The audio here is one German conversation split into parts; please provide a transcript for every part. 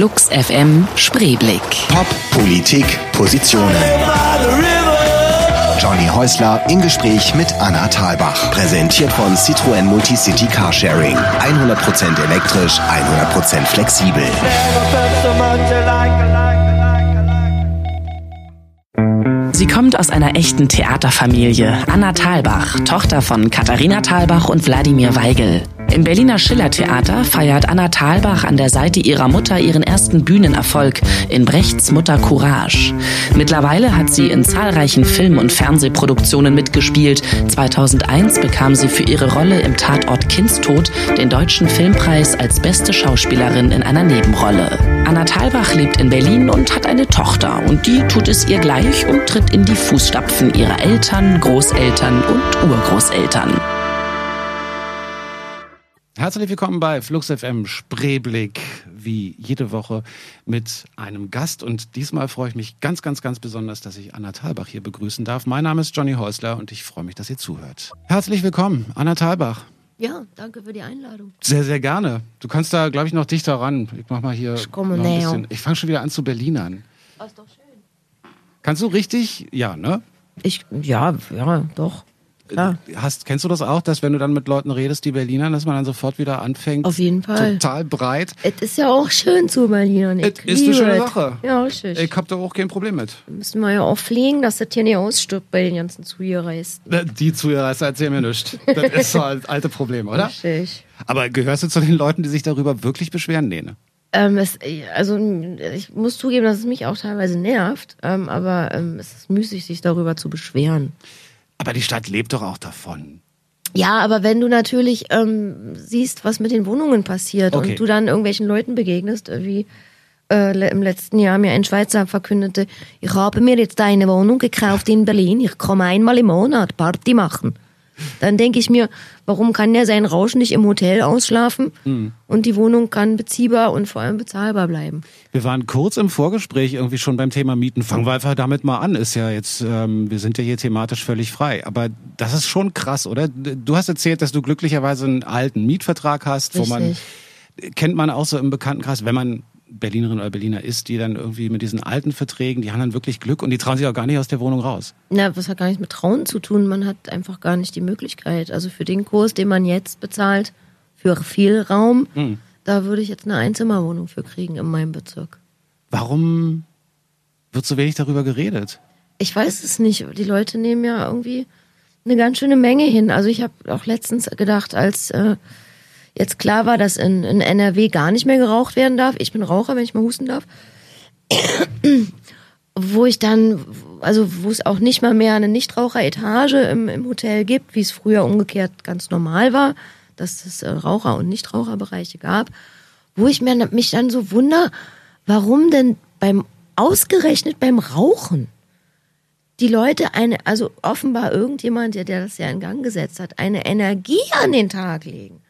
Flux FM Spreeblick. Pop, Politik, Positionen. Johnny Häusler im Gespräch mit Anna Thalbach. Präsentiert von Citroën Multicity Carsharing. 100% elektrisch, 100% flexibel. Sie kommt aus einer echten Theaterfamilie. Anna Thalbach, Tochter von Katharina Thalbach und Wladimir Weigel. Im Berliner Schillertheater feiert Anna Thalbach an der Seite ihrer Mutter ihren ersten Bühnenerfolg in Brechts Mutter Courage. Mittlerweile hat sie in zahlreichen Film- und Fernsehproduktionen mitgespielt. 2001 bekam sie für ihre Rolle im Tatort Kindstod den Deutschen Filmpreis als beste Schauspielerin in einer Nebenrolle. Anna Thalbach lebt in Berlin und hat eine Tochter und die tut es ihr gleich und tritt in die Fußstapfen ihrer Eltern, Großeltern und Urgroßeltern. Herzlich willkommen bei Flux FM Spreeblick, wie jede Woche mit einem Gast. Und diesmal freue ich mich ganz, ganz, ganz besonders, dass ich Anna Thalbach hier begrüßen darf. Mein Name ist Johnny Häusler und ich freue mich, dass ihr zuhört. Herzlich willkommen, Anna Thalbach. Ja, danke für die Einladung. Sehr, sehr gerne. Du kannst da, glaube ich, noch dichter ran. Ich mach mal hier. Ich komme noch ein näher. bisschen. Ich fange schon wieder an zu Berlinern. Oh, ist doch schön. Kannst du richtig? Ja, ne? Ich, ja, ja, doch. Klar. Hast, kennst du das auch, dass wenn du dann mit Leuten redest, die Berlinern, dass man dann sofort wieder anfängt? Auf jeden Fall. Total breit. Es ist ja auch schön zu Berlin. Ich Es ist eine schöne es. Sache. Ja, richtig. Ich hab da auch kein Problem mit. Müssen wir ja auch fliegen, dass das hier nicht ausstirbt bei den ganzen Zuhöreristen. Die Zuhörer erzählen mir nichts. Das ist so ein altes Problem, oder? Richtig. Aber gehörst du zu den Leuten, die sich darüber wirklich beschweren? Nee, ne? Ähm, es, also ich muss zugeben, dass es mich auch teilweise nervt, ähm, aber ähm, es ist müßig, sich darüber zu beschweren. Aber die Stadt lebt doch auch davon. Ja, aber wenn du natürlich ähm, siehst, was mit den Wohnungen passiert Okay. und du dann irgendwelchen Leuten begegnest, äh, wie äh, im letzten Jahr mir ein Schweizer verkündete, ich habe mir jetzt eine Wohnung gekauft in Berlin, ich komme einmal im Monat Party machen. Dann denke ich mir, warum kann der seinen Rausch nicht im Hotel ausschlafen Hm. und die Wohnung kann beziehbar und vor allem bezahlbar bleiben. Wir waren kurz im Vorgespräch irgendwie schon beim Thema Mieten. Fangen wir einfach damit mal an. Ist ja jetzt, ähm, wir sind ja hier thematisch völlig frei. Aber das ist schon krass, oder? Du hast erzählt, dass du glücklicherweise einen alten Mietvertrag hast, wo man Richtig. kennt man auch so im Bekanntenkreis, wenn man Berlinerin oder Berliner ist, die dann irgendwie mit diesen alten Verträgen, die haben dann wirklich Glück und die trauen sich auch gar nicht aus der Wohnung raus. Na, was hat gar nichts mit Trauen zu tun. Man hat einfach gar nicht die Möglichkeit. Also für den Kurs, den man jetzt bezahlt, für viel Raum, Hm. da würde ich jetzt eine Einzimmerwohnung für kriegen in meinem Bezirk. Warum wird so wenig darüber geredet? Ich weiß es nicht. Die Leute nehmen ja irgendwie eine ganz schöne Menge hin. Also ich habe auch letztens gedacht, als äh, jetzt klar war, dass in, in NRW gar nicht mehr geraucht werden darf. Ich bin Raucher, wenn ich mal husten darf. wo ich dann, also wo es auch nicht mal mehr eine Nichtraucheretage im, im Hotel gibt, wie es früher umgekehrt ganz normal war, dass es äh, Raucher- und Nichtraucherbereiche gab, wo ich mir, mich dann so wunder, warum denn beim ausgerechnet beim Rauchen die Leute eine, also offenbar irgendjemand, der, der das ja in Gang gesetzt hat, eine Energie an den Tag legen,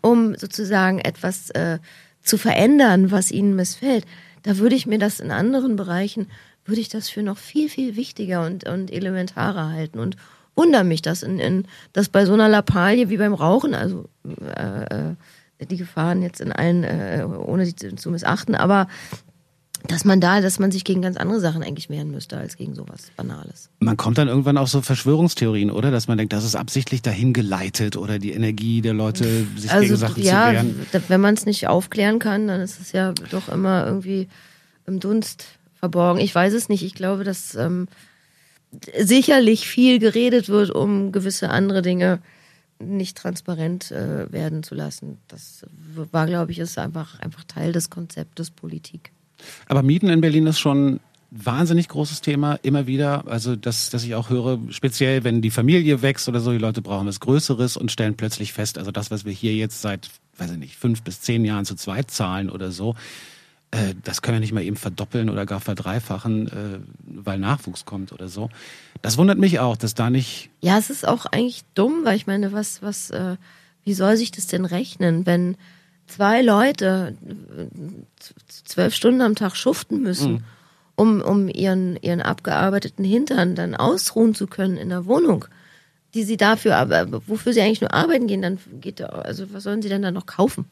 um sozusagen etwas äh, zu verändern, was ihnen missfällt. Da würde ich mir das in anderen Bereichen, würde ich das für noch viel, viel wichtiger und, und elementarer halten und wundere mich, dass, in, in, dass bei so einer Lappalie wie beim Rauchen, also äh, äh, die Gefahren jetzt in allen, äh, ohne zu, zu missachten, aber dass man da, dass man sich gegen ganz andere Sachen eigentlich wehren müsste, als gegen sowas Banales. Man kommt dann irgendwann auf so Verschwörungstheorien, oder? Dass man denkt, das ist absichtlich dahin geleitet oder die Energie der Leute, sich gegen Also Sachen ja, zu wehren. wenn man es nicht aufklären kann, dann ist es ja doch immer irgendwie im Dunst verborgen. Ich weiß es nicht. Ich glaube, dass ähm, sicherlich viel geredet wird, um gewisse andere Dinge nicht transparent äh, werden zu lassen. Das war, glaube ich, ist einfach, einfach Teil des Konzeptes Politik. Aber Mieten in Berlin ist schon wahnsinnig großes Thema, immer wieder. Also, dass, dass ich auch höre, speziell wenn die Familie wächst oder so, die Leute brauchen was Größeres und stellen plötzlich fest, also das, was wir hier jetzt seit, weiß ich nicht, fünf bis zehn Jahren zu zweit zahlen oder so, äh, das können wir nicht mal eben verdoppeln oder gar verdreifachen, äh, weil Nachwuchs kommt oder so. Das wundert mich auch, dass da nicht. Ja, es ist auch eigentlich dumm, weil ich meine, was, was, äh, wie soll sich das denn rechnen, wenn zwei Leute äh, zwölf Stunden am Tag schuften müssen, um, um ihren, ihren abgearbeiteten Hintern dann ausruhen zu können in der Wohnung, die sie dafür, aber wofür sie eigentlich nur arbeiten gehen, dann geht, da- also was sollen sie denn dann noch kaufen?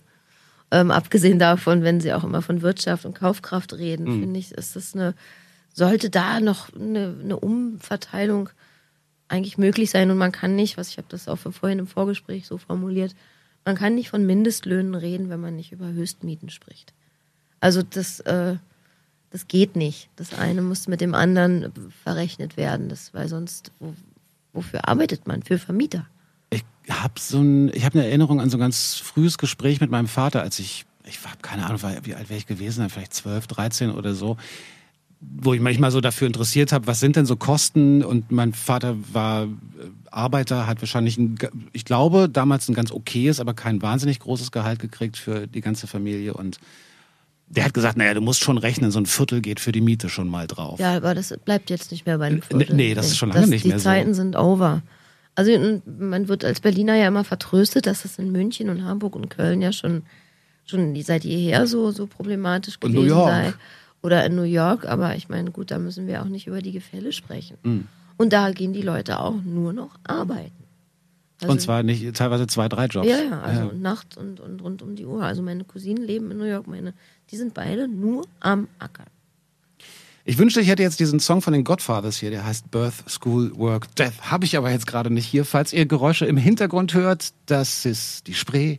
Ähm, abgesehen davon, wenn sie auch immer von Wirtschaft und Kaufkraft reden, mhm. finde ich, ist das eine, sollte da noch eine, eine Umverteilung eigentlich möglich sein und man kann nicht, was ich habe das auch vorhin im Vorgespräch so formuliert, man kann nicht von Mindestlöhnen reden, wenn man nicht über Höchstmieten spricht. Also das, äh, das geht nicht. Das eine muss mit dem anderen verrechnet werden, das, weil sonst, wo, wofür arbeitet man? Für Vermieter. Ich habe so ein, habe eine Erinnerung an so ein ganz frühes Gespräch mit meinem Vater, als ich, ich habe keine Ahnung, wie alt wäre ich gewesen, vielleicht 12, 13 oder so wo ich manchmal so dafür interessiert habe, was sind denn so Kosten? Und mein Vater war äh, Arbeiter, hat wahrscheinlich, ein, ich glaube, damals ein ganz okayes, aber kein wahnsinnig großes Gehalt gekriegt für die ganze Familie. Und der hat gesagt, naja, du musst schon rechnen, so ein Viertel geht für die Miete schon mal drauf. Ja, aber das bleibt jetzt nicht mehr bei einem Viertel. Nee, das ist schon lange das, nicht mehr so. Die Zeiten sind over. Also man wird als Berliner ja immer vertröstet, dass das in München und Hamburg und Köln ja schon, schon seit jeher so, so problematisch gewesen und New York. sei oder in New York, aber ich meine, gut, da müssen wir auch nicht über die Gefälle sprechen. Mhm. Und da gehen die Leute auch nur noch arbeiten. Also, und zwar nicht teilweise zwei, drei Jobs. Ja, ja, also ja. Nacht und, und rund um die Uhr. Also meine Cousinen leben in New York, meine, die sind beide nur am Ackern. Ich wünschte, ich hätte jetzt diesen Song von den Godfathers hier, der heißt Birth, School, Work, Death. Habe ich aber jetzt gerade nicht hier. Falls ihr Geräusche im Hintergrund hört, das ist die Spree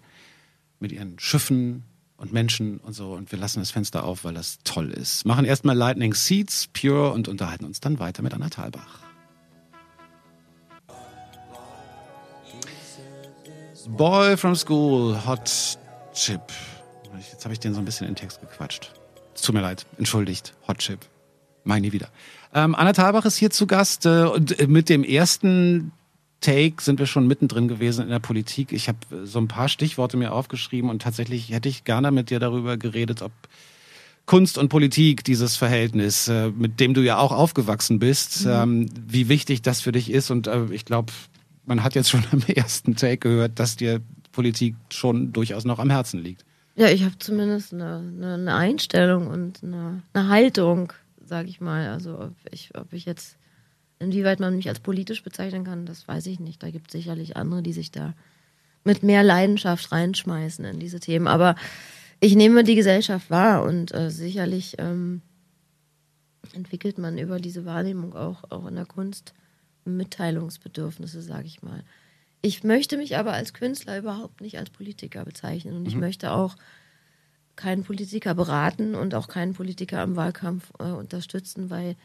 mit ihren Schiffen, und Menschen und so. Und wir lassen das Fenster auf, weil das toll ist. Machen erstmal Lightning Seeds, Pure und unterhalten uns dann weiter mit Anna Thalbach. Boy from School, Hot Chip. Jetzt habe ich den so ein bisschen in den Text gequatscht. Es tut mir leid, entschuldigt, Hot Chip. Nie wieder. Ähm, Anna Thalbach ist hier zu Gast äh, und äh, mit dem ersten Take sind wir schon mittendrin gewesen in der Politik. Ich habe so ein paar Stichworte mir aufgeschrieben und tatsächlich hätte ich gerne mit dir darüber geredet, ob Kunst und Politik, dieses Verhältnis, äh, mit dem du ja auch aufgewachsen bist, mhm. Ähm, wie wichtig das für dich ist. Und äh, ich glaube, man hat jetzt schon am ersten Take gehört, dass dir Politik schon durchaus noch am Herzen liegt. Ja, ich habe zumindest eine, eine, Einstellung und eine, eine Haltung, sage ich mal. Also ob ich, ob ich jetzt Inwieweit man mich als politisch bezeichnen kann, das weiß ich nicht. Da gibt es sicherlich andere, die sich da mit mehr Leidenschaft reinschmeißen in diese Themen. Aber ich nehme die Gesellschaft wahr und äh, sicherlich ähm, entwickelt man über diese Wahrnehmung auch, auch in der Kunst Mitteilungsbedürfnisse, sage ich mal. Ich möchte mich aber als Künstler überhaupt nicht als Politiker bezeichnen und mhm. ich möchte auch keinen Politiker beraten und auch keinen Politiker im Wahlkampf äh, unterstützen, weil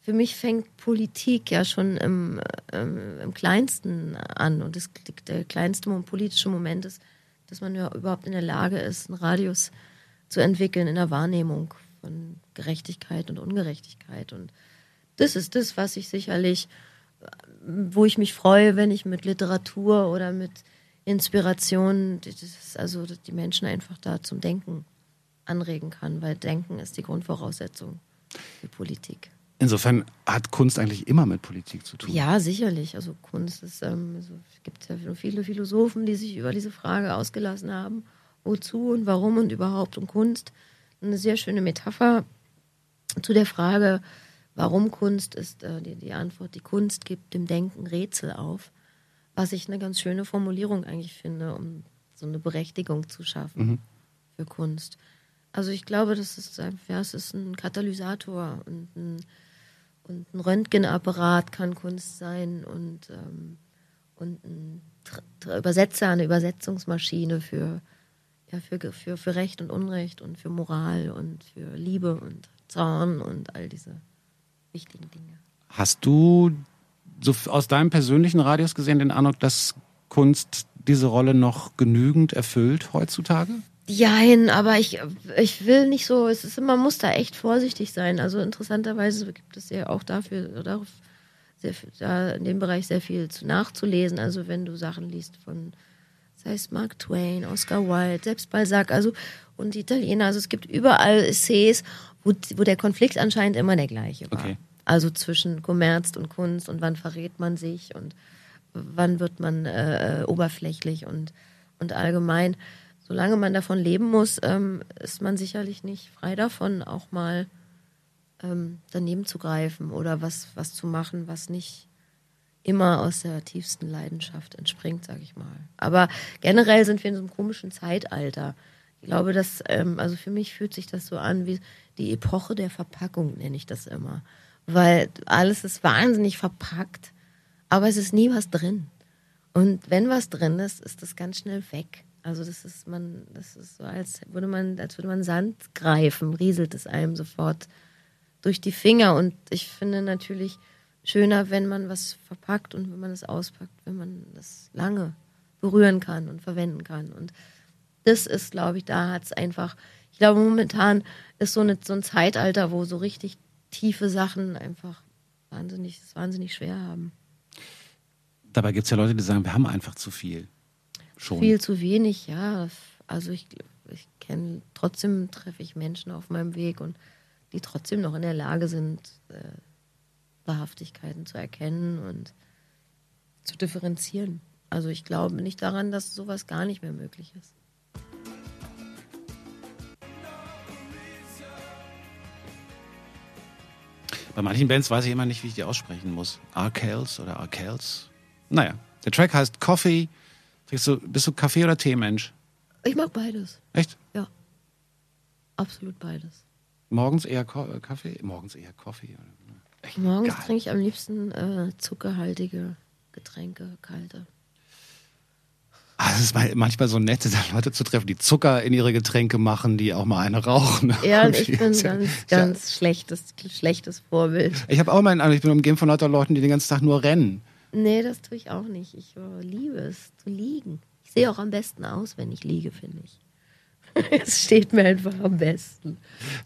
für mich fängt Politik ja schon im, ähm, im Kleinsten an. Und das, der kleinste politische Moment ist, dass man ja überhaupt in der Lage ist, einen Radius zu entwickeln in der Wahrnehmung von Gerechtigkeit und Ungerechtigkeit. Und das ist das, was ich sicherlich, wo ich mich freue, wenn ich mit Literatur oder mit Inspiration, also die Menschen einfach da zum Denken anregen kann, weil Denken ist die Grundvoraussetzung für Politik. Insofern hat Kunst eigentlich immer mit Politik zu tun. Ja, sicherlich. Also Kunst ist, ähm, also es gibt ja viele Philosophen, die sich über diese Frage ausgelassen haben, wozu und warum und überhaupt und Kunst. Eine sehr schöne Metapher zu der Frage, warum Kunst ist äh, die, die Antwort, die Kunst gibt dem Denken Rätsel auf, was ich eine ganz schöne Formulierung eigentlich finde, um so eine Berechtigung zu schaffen mhm. für Kunst. Also ich glaube, das ist, ja, es ist ein Katalysator und ein und ein Röntgenapparat kann Kunst sein und, ähm, und ein Übersetzer, eine Übersetzungsmaschine für, ja, für, für, für Recht und Unrecht und für Moral und für Liebe und Zorn und all diese wichtigen Dinge. Hast du so aus deinem persönlichen Radius gesehen den Eindruck, dass Kunst diese Rolle noch genügend erfüllt heutzutage? Jein, aber ich, ich will nicht so, es ist, man muss da echt vorsichtig sein. Also interessanterweise gibt es ja auch dafür, darauf, sehr, da in dem Bereich sehr viel zu nachzulesen. Also wenn du Sachen liest von, sei es Mark Twain, Oscar Wilde, selbst Balzac, also und die Italiener, also es gibt überall Essays, wo, wo der Konflikt anscheinend immer der gleiche war. Okay. Also zwischen Kommerz und Kunst und wann verrät man sich und wann wird man äh, oberflächlich und, und allgemein solange man davon leben muss, ähm, ist man sicherlich nicht frei davon, auch mal ähm, daneben zu greifen oder was, was zu machen, was nicht immer aus der tiefsten Leidenschaft entspringt, sag ich mal. Aber generell sind wir in so einem komischen Zeitalter. Ich glaube, dass, ähm, also für mich fühlt sich das so an wie die Epoche der Verpackung, nenne ich das immer. Weil alles ist wahnsinnig verpackt, aber es ist nie was drin. Und wenn was drin ist, ist das ganz schnell weg. Also das ist man, das ist so, als würde man, als würde man Sand greifen, rieselt es einem sofort durch die Finger. Und ich finde natürlich schöner, wenn man was verpackt und wenn man es auspackt, wenn man das lange berühren kann und verwenden kann. Und das ist, glaube ich, da hat es einfach, ich glaube, momentan ist so, eine, so ein Zeitalter, wo so richtig tiefe Sachen einfach wahnsinnig, wahnsinnig schwer haben. Dabei gibt es ja Leute, die sagen, wir haben einfach zu viel. Schon. Viel zu wenig, ja. Also ich, ich kenne, trotzdem treffe ich Menschen auf meinem Weg und die trotzdem noch in der Lage sind, äh, Wahrhaftigkeiten zu erkennen und zu differenzieren. Also ich glaube nicht daran, dass sowas gar nicht mehr möglich ist. Bei manchen Bands weiß ich immer nicht, wie ich die aussprechen muss. Arkels oder Arkels. Naja, der Track heißt Coffee. Du, bist du Kaffee- oder Tee-Mensch? Ich mag beides. Echt? Ja. Absolut beides. Morgens eher Ko äh, Kaffee? Morgens eher Kaffee? Echt Morgens geil. trinke ich am liebsten äh, zuckerhaltige Getränke, kalte. Ah, es ist manchmal so nett, Leute zu treffen, die Zucker in ihre Getränke machen, die auch mal eine rauchen. Ja, und ich bin ganz, ja, ganz schlechtes, schlechtes Vorbild. Ich habe auch meinen, ich bin umgeben von lauter Leuten, die den ganzen Tag nur rennen. Nee, das tue ich auch nicht. Ich oh, liebe es zu liegen. Ich sehe auch am besten aus, wenn ich liege, finde ich. es steht mir einfach am besten.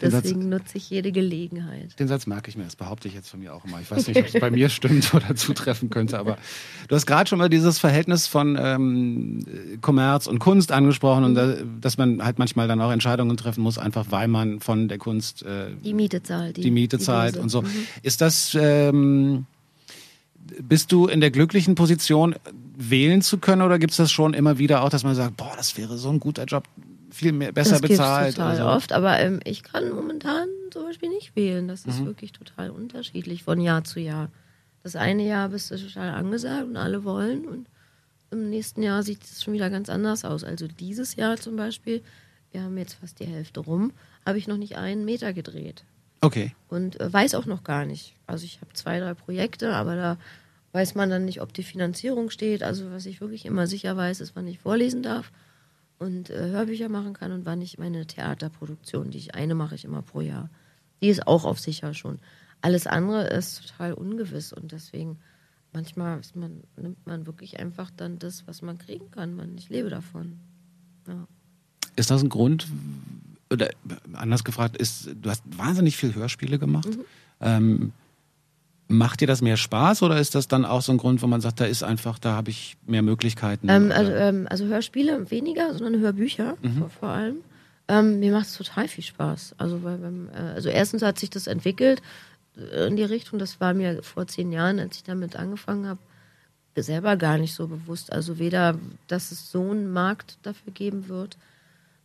Deswegen Satz, nutze ich jede Gelegenheit. Den Satz merke ich mir, das behaupte ich jetzt von mir auch immer. Ich weiß nicht, ob es bei mir stimmt oder zutreffen könnte, aber du hast gerade schon mal dieses Verhältnis von ähm, Kommerz und Kunst angesprochen und da, dass man halt manchmal dann auch Entscheidungen treffen muss, einfach weil man von der Kunst äh, die Miete zahlt. Die, die Miete die zahlt und so. Mhm. Ist das. Ähm, bist du in der glücklichen Position, wählen zu können oder gibt es das schon immer wieder auch, dass man sagt, boah, das wäre so ein guter Job, viel mehr, besser das bezahlt. total so. oft, aber ähm, ich kann momentan zum Beispiel nicht wählen. Das ist mhm. wirklich total unterschiedlich von Jahr zu Jahr. Das eine Jahr bist du total angesagt und alle wollen und im nächsten Jahr sieht es schon wieder ganz anders aus. Also dieses Jahr zum Beispiel, wir haben jetzt fast die Hälfte rum, habe ich noch nicht einen Meter gedreht. Okay. Und äh, weiß auch noch gar nicht. Also ich habe zwei, drei Projekte, aber da weiß man dann nicht, ob die Finanzierung steht. Also was ich wirklich immer sicher weiß, ist, wann ich vorlesen darf und äh, Hörbücher machen kann und wann ich meine Theaterproduktion, die ich eine mache ich immer pro Jahr. Die ist auch auf sicher schon. Alles andere ist total ungewiss und deswegen manchmal man, nimmt man wirklich einfach dann das, was man kriegen kann. Man, ich lebe davon. Ja. Ist das ein Grund, oder anders gefragt, ist, du hast wahnsinnig viel Hörspiele gemacht. Mhm. Ähm, Macht dir das mehr Spaß oder ist das dann auch so ein Grund, wo man sagt, da ist einfach, da habe ich mehr Möglichkeiten? Ähm, also, ähm, also, Hörspiele weniger, sondern Hörbücher mhm. vor, vor, allem. Ähm, mir macht es total viel Spaß. Also, weil, äh, also erstens hat sich das entwickelt äh, in die Richtung, das war mir vor zehn Jahren, als ich damit angefangen habe, selber gar nicht so bewusst. Also weder, dass es so einen Markt dafür geben wird,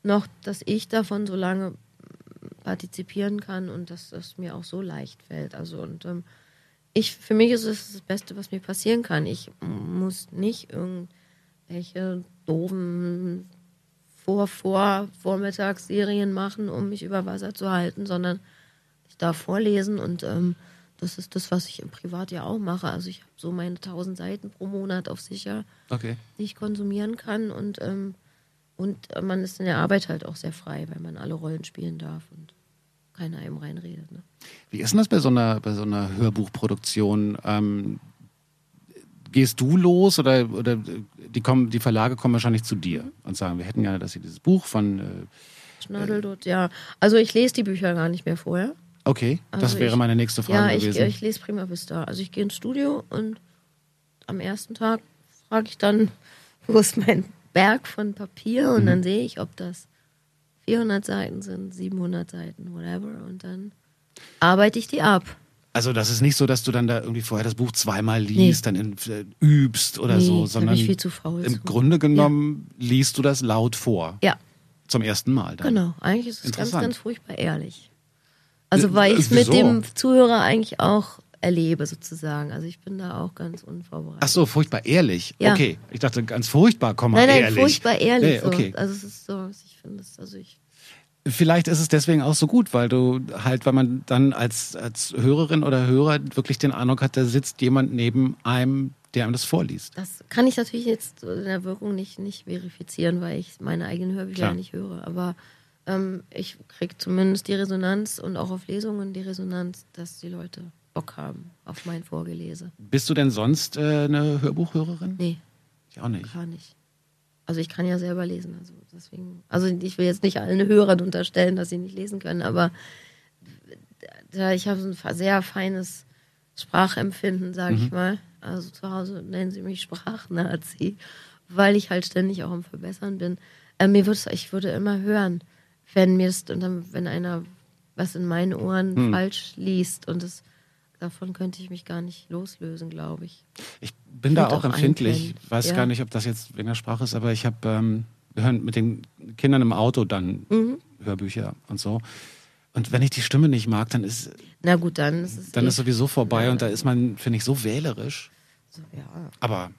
noch, dass ich davon so lange partizipieren kann und dass es mir auch so leicht fällt. Also und ähm, ich, für mich ist es das Beste, was mir passieren kann. Ich muss nicht irgendwelche doofen vor, vor, Vormittagsserien machen, um mich über Wasser zu halten, sondern ich darf vorlesen und ähm, das ist das, was ich im Privat ja auch mache. Also ich habe so meine 1000 Seiten pro Monat auf sicher, okay. die ich konsumieren kann und, ähm, und man ist in der Arbeit halt auch sehr frei, weil man alle Rollen spielen darf und keiner einem reinredet. Ne? Wie ist denn das bei so einer, bei so einer Hörbuchproduktion? Ähm, gehst du los oder, oder die, kommen, die Verlage kommen wahrscheinlich zu dir und sagen, wir hätten gerne, dass sie dieses Buch von... Äh, Schnadeldot, ja. Also ich lese die Bücher gar nicht mehr vorher. Okay, das also wäre ich, meine nächste Frage ja, gewesen. Ja, ich, ich lese Prima Vista. Also ich gehe ins Studio und am ersten Tag frage ich dann, wo ist mein Berg von Papier und mhm. dann sehe ich, ob das 400 Seiten sind, 700 Seiten, whatever. Und dann arbeite ich die ab. Also das ist nicht so, dass du dann da irgendwie vorher das Buch zweimal liest, nee. dann in, äh, übst oder nee, so, sondern ich viel zu faul im zu. Grunde genommen ja. liest du das laut vor. Ja. Zum ersten Mal dann. Genau, eigentlich ist es ganz, ganz furchtbar ehrlich. Also weil ich es mit dem Zuhörer eigentlich auch erlebe sozusagen. Also ich bin da auch ganz unvorbereitet. Ach so, furchtbar ehrlich. Ja. Okay, ich dachte ganz furchtbar, komm mal nein, nein, ehrlich. furchtbar ehrlich. Nee, okay. so. Also es ist so, ich finde es, also ich Vielleicht ist es deswegen auch so gut, weil du halt, weil man dann als, als Hörerin oder Hörer wirklich den Eindruck hat, da sitzt jemand neben einem, der einem das vorliest. Das kann ich natürlich jetzt in der Wirkung nicht, nicht verifizieren, weil ich meine eigenen Hörbücher Klar. nicht höre. Aber ähm, ich kriege zumindest die Resonanz und auch auf Lesungen die Resonanz, dass die Leute Bock haben auf mein Vorgelese. Bist du denn sonst äh, eine Hörbuchhörerin? Nee, Ich auch nicht. gar nicht. Also ich kann ja selber lesen, also deswegen. Also ich will jetzt nicht allen Hörern unterstellen, dass sie nicht lesen können, aber da ich habe so ein sehr feines Sprachempfinden, sage Mhm. ich mal. Also zu Hause nennen sie mich Sprachnazi, weil ich halt ständig auch am Verbessern bin. Äh, mir würde ich würde immer hören, wenn mir und dann, wenn einer was in meinen Ohren Hm. falsch liest und es davon könnte ich mich gar nicht loslösen, glaube ich. Ich bin da auch auch empfindlich. Ich weiß Ja. gar nicht, ob das jetzt wegen der Sprache ist, aber ich habe, ähm, wir hören mit den Kindern im Auto dann Mhm. Hörbücher und so. Und wenn ich die Stimme nicht mag, dann ist, Na gut, dann ist es dann eh- ist sowieso vorbei und da ist man, finde ich, so wählerisch. so, ja. Aber